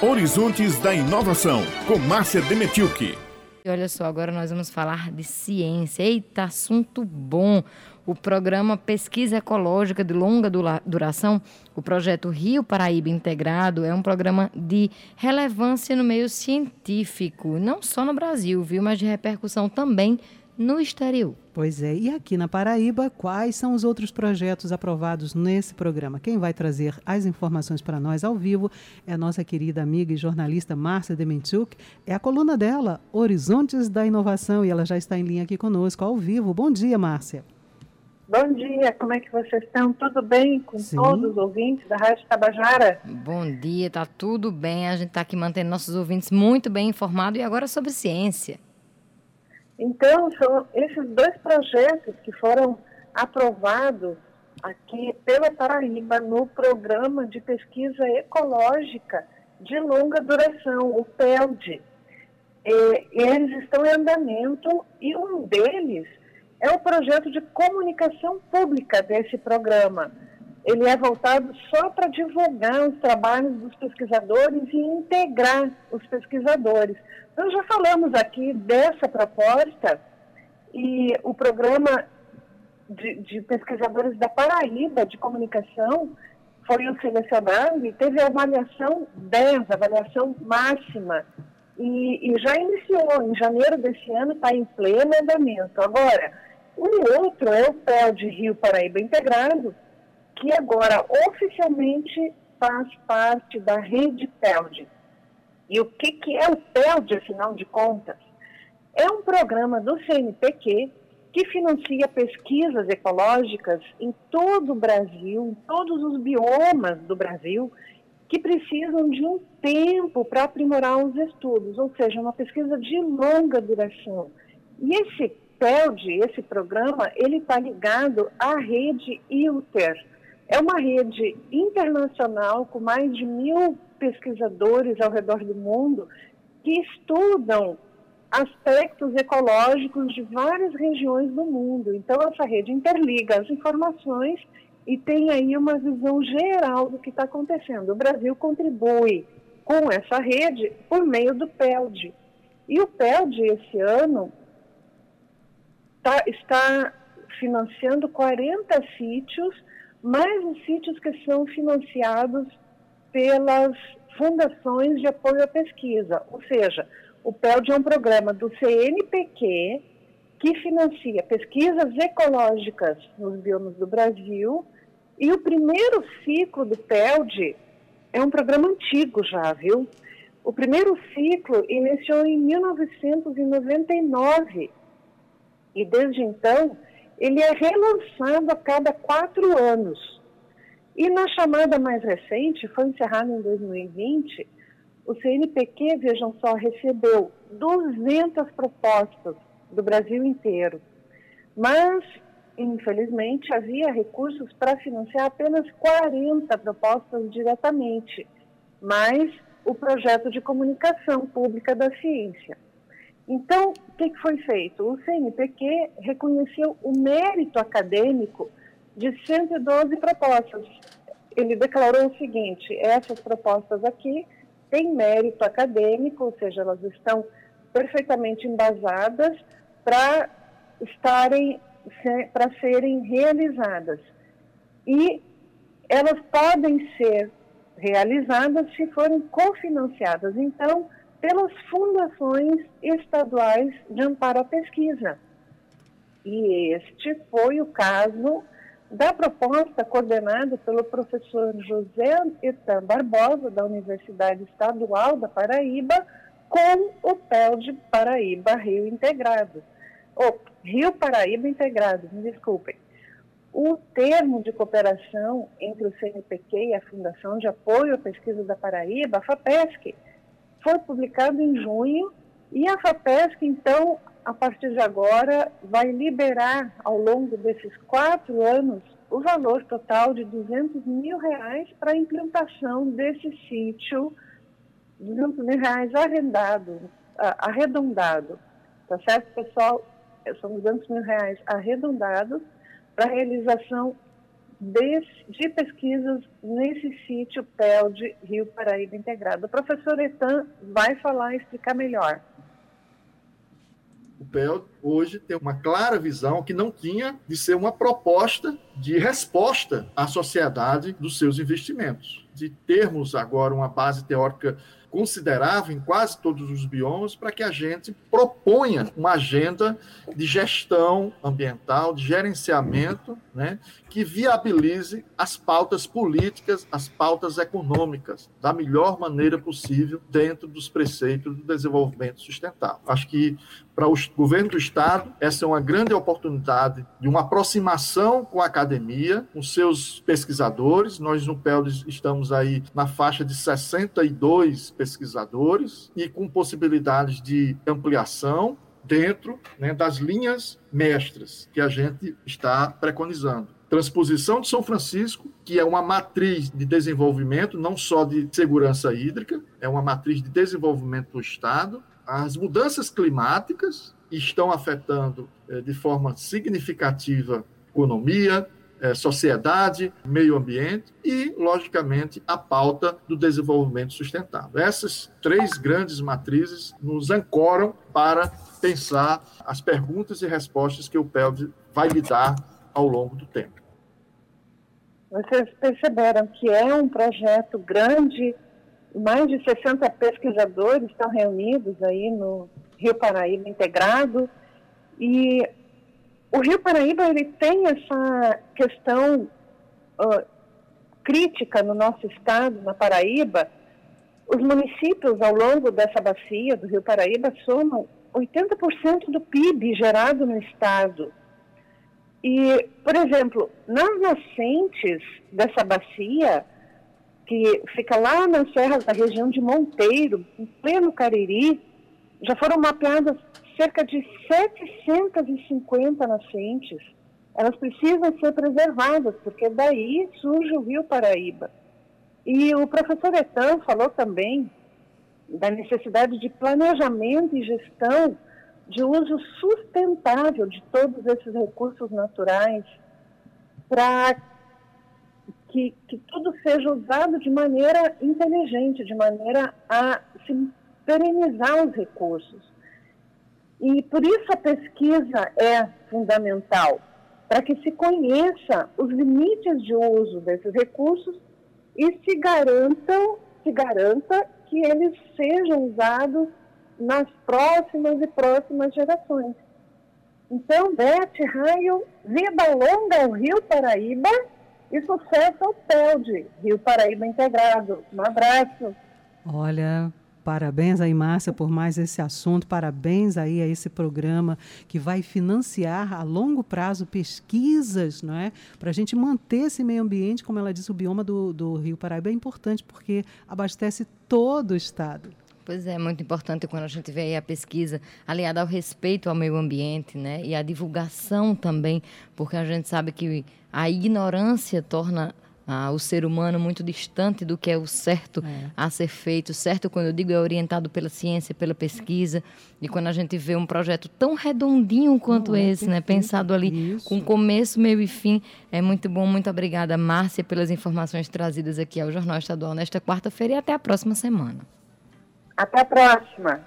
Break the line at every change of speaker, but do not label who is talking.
Horizontes da Inovação, com Márcia Demetilke.
E olha só, agora nós vamos falar de ciência. Eita, assunto bom! O programa Pesquisa Ecológica de Longa Duração, o projeto Rio Paraíba Integrado, é um programa de relevância no meio científico, não só no Brasil, viu, mas de repercussão também no exterior.
Pois é, e aqui na Paraíba, quais são os outros projetos aprovados nesse programa? Quem vai trazer as informações para nós ao vivo é a nossa querida amiga e jornalista Márcia Demenchuk. É a coluna dela, Horizontes da Inovação, e ela já está em linha aqui conosco ao vivo. Bom dia, Márcia.
Bom dia, como é que vocês estão? Tudo bem com Sim. todos os ouvintes da Rádio Tabajara?
Bom dia, tá tudo bem. A gente está aqui mantendo nossos ouvintes muito bem informados e agora sobre ciência.
Então, são esses dois projetos que foram aprovados aqui pela Paraíba no Programa de Pesquisa Ecológica de Longa Duração, o PELD. eles estão em andamento e um deles é o projeto de comunicação pública desse programa. Ele é voltado só para divulgar os trabalhos dos pesquisadores e integrar os pesquisadores. Nós já falamos aqui dessa proposta e o programa de, de pesquisadores da Paraíba de comunicação foi selecionado e teve avaliação 10, avaliação máxima. E, e já iniciou, em janeiro desse ano, está em pleno andamento. Agora, o outro é o PEL de Rio Paraíba Integrado, que agora oficialmente faz parte da rede PELD. E o que, que é o PELD, afinal de contas? É um programa do CNPq que financia pesquisas ecológicas em todo o Brasil, em todos os biomas do Brasil, que precisam de um tempo para aprimorar os estudos, ou seja, uma pesquisa de longa duração. E esse PELD, esse programa, ele está ligado à rede IUTER. É uma rede internacional com mais de mil pesquisadores ao redor do mundo que estudam aspectos ecológicos de várias regiões do mundo. Então, essa rede interliga as informações e tem aí uma visão geral do que está acontecendo. O Brasil contribui com essa rede por meio do PELD. E o PELD, esse ano, tá, está financiando 40 sítios, mais os sítios que são financiados pelas fundações de apoio à pesquisa. Ou seja, o PELD é um programa do CNPq que financia pesquisas ecológicas nos biomas do Brasil. E o primeiro ciclo do PELD é um programa antigo já, viu? O primeiro ciclo iniciou em 1999 e desde então ele é relançado a cada quatro anos. E na chamada mais recente, foi encerrada em 2020, o CNPq, vejam só, recebeu 200 propostas do Brasil inteiro. Mas, infelizmente, havia recursos para financiar apenas 40 propostas diretamente, mais o projeto de comunicação pública da ciência. Então, o que foi feito? O CNPq reconheceu o mérito acadêmico de 112 propostas. Ele declarou o seguinte: essas propostas aqui têm mérito acadêmico, ou seja, elas estão perfeitamente embasadas para estarem para serem realizadas. E elas podem ser realizadas se forem cofinanciadas, então, pelas fundações estaduais de amparo à pesquisa. E este foi o caso da proposta coordenada pelo professor José Etan Barbosa, da Universidade Estadual da Paraíba, com o PEL de Paraíba Rio Integrado. Ou Rio Paraíba Integrado, me desculpem. O termo de cooperação entre o CNPq e a Fundação de Apoio à Pesquisa da Paraíba, a FAPESC, foi publicado em junho e a FAPESC, então, a partir de agora, vai liberar ao longo desses quatro anos o valor total de 200 mil reais para a implantação desse sítio, 200 mil reais arrendado, arredondado, tá certo, pessoal? São 200 mil reais arredondados para a realização de, de pesquisas nesse sítio PELD Rio Paraíba Integrado. O professor Etan vai falar e explicar melhor.
O PEL hoje tem uma clara visão que não tinha de ser uma proposta de resposta à sociedade dos seus investimentos, de termos agora uma base teórica considerável em quase todos os biomas para que a gente proponha uma agenda de gestão ambiental, de gerenciamento, né, que viabilize as pautas políticas, as pautas econômicas da melhor maneira possível dentro dos preceitos do desenvolvimento sustentável. Acho que para o governo do estado essa é uma grande oportunidade de uma aproximação com a academia, com seus pesquisadores. Nós no PELDES estamos aí na faixa de 62 pesquisadores e com possibilidades de ampliação dentro né, das linhas mestras que a gente está preconizando. Transposição de São Francisco, que é uma matriz de desenvolvimento, não só de segurança hídrica, é uma matriz de desenvolvimento do Estado. As mudanças climáticas estão afetando eh, de forma significativa economia, é, sociedade, meio ambiente e, logicamente, a pauta do desenvolvimento sustentável. Essas três grandes matrizes nos ancoram para pensar as perguntas e respostas que o PELD vai lhe dar ao longo do tempo.
Vocês perceberam que é um projeto grande, mais de 60 pesquisadores estão reunidos aí no Rio Paraíba integrado, e o Rio Paraíba ele tem essa questão uh, crítica no nosso estado, na Paraíba. Os municípios ao longo dessa bacia do Rio Paraíba somam 80% do PIB gerado no estado. E, por exemplo, nas nascentes dessa bacia, que fica lá nas serras da região de Monteiro, em pleno Cariri, já foram mapeadas cerca de 750 nascentes. Elas precisam ser preservadas, porque daí surge o Rio Paraíba. E o professor Etan falou também da necessidade de planejamento e gestão de uso sustentável de todos esses recursos naturais para que, que tudo seja usado de maneira inteligente, de maneira a se perenizar os recursos. E por isso a pesquisa é fundamental, para que se conheça os limites de uso desses recursos e se garantam, se garanta que eles sejam usados nas próximas e próximas gerações. Então, Beth, raio, vida longa ao Rio Paraíba e sucesso ao PELD, Rio Paraíba Integrado. Um abraço.
Olha, Parabéns aí, Márcia, por mais esse assunto. Parabéns aí a esse programa que vai financiar a longo prazo pesquisas, não é? Para a gente manter esse meio ambiente, como ela disse, o bioma do, do Rio Paraíba é importante porque abastece todo o estado.
Pois é, muito importante quando a gente vê aí a pesquisa aliada ao respeito ao meio ambiente, né? E a divulgação também, porque a gente sabe que a ignorância torna ah, o ser humano muito distante do que é o certo é. a ser feito. Certo, quando eu digo, é orientado pela ciência, pela pesquisa. E quando a gente vê um projeto tão redondinho quanto Não, é esse, é né? pensado ali Isso. com começo, meio e fim, é muito bom. Muito obrigada, Márcia, pelas informações trazidas aqui ao Jornal Estadual nesta quarta-feira e até a próxima semana.
Até a próxima.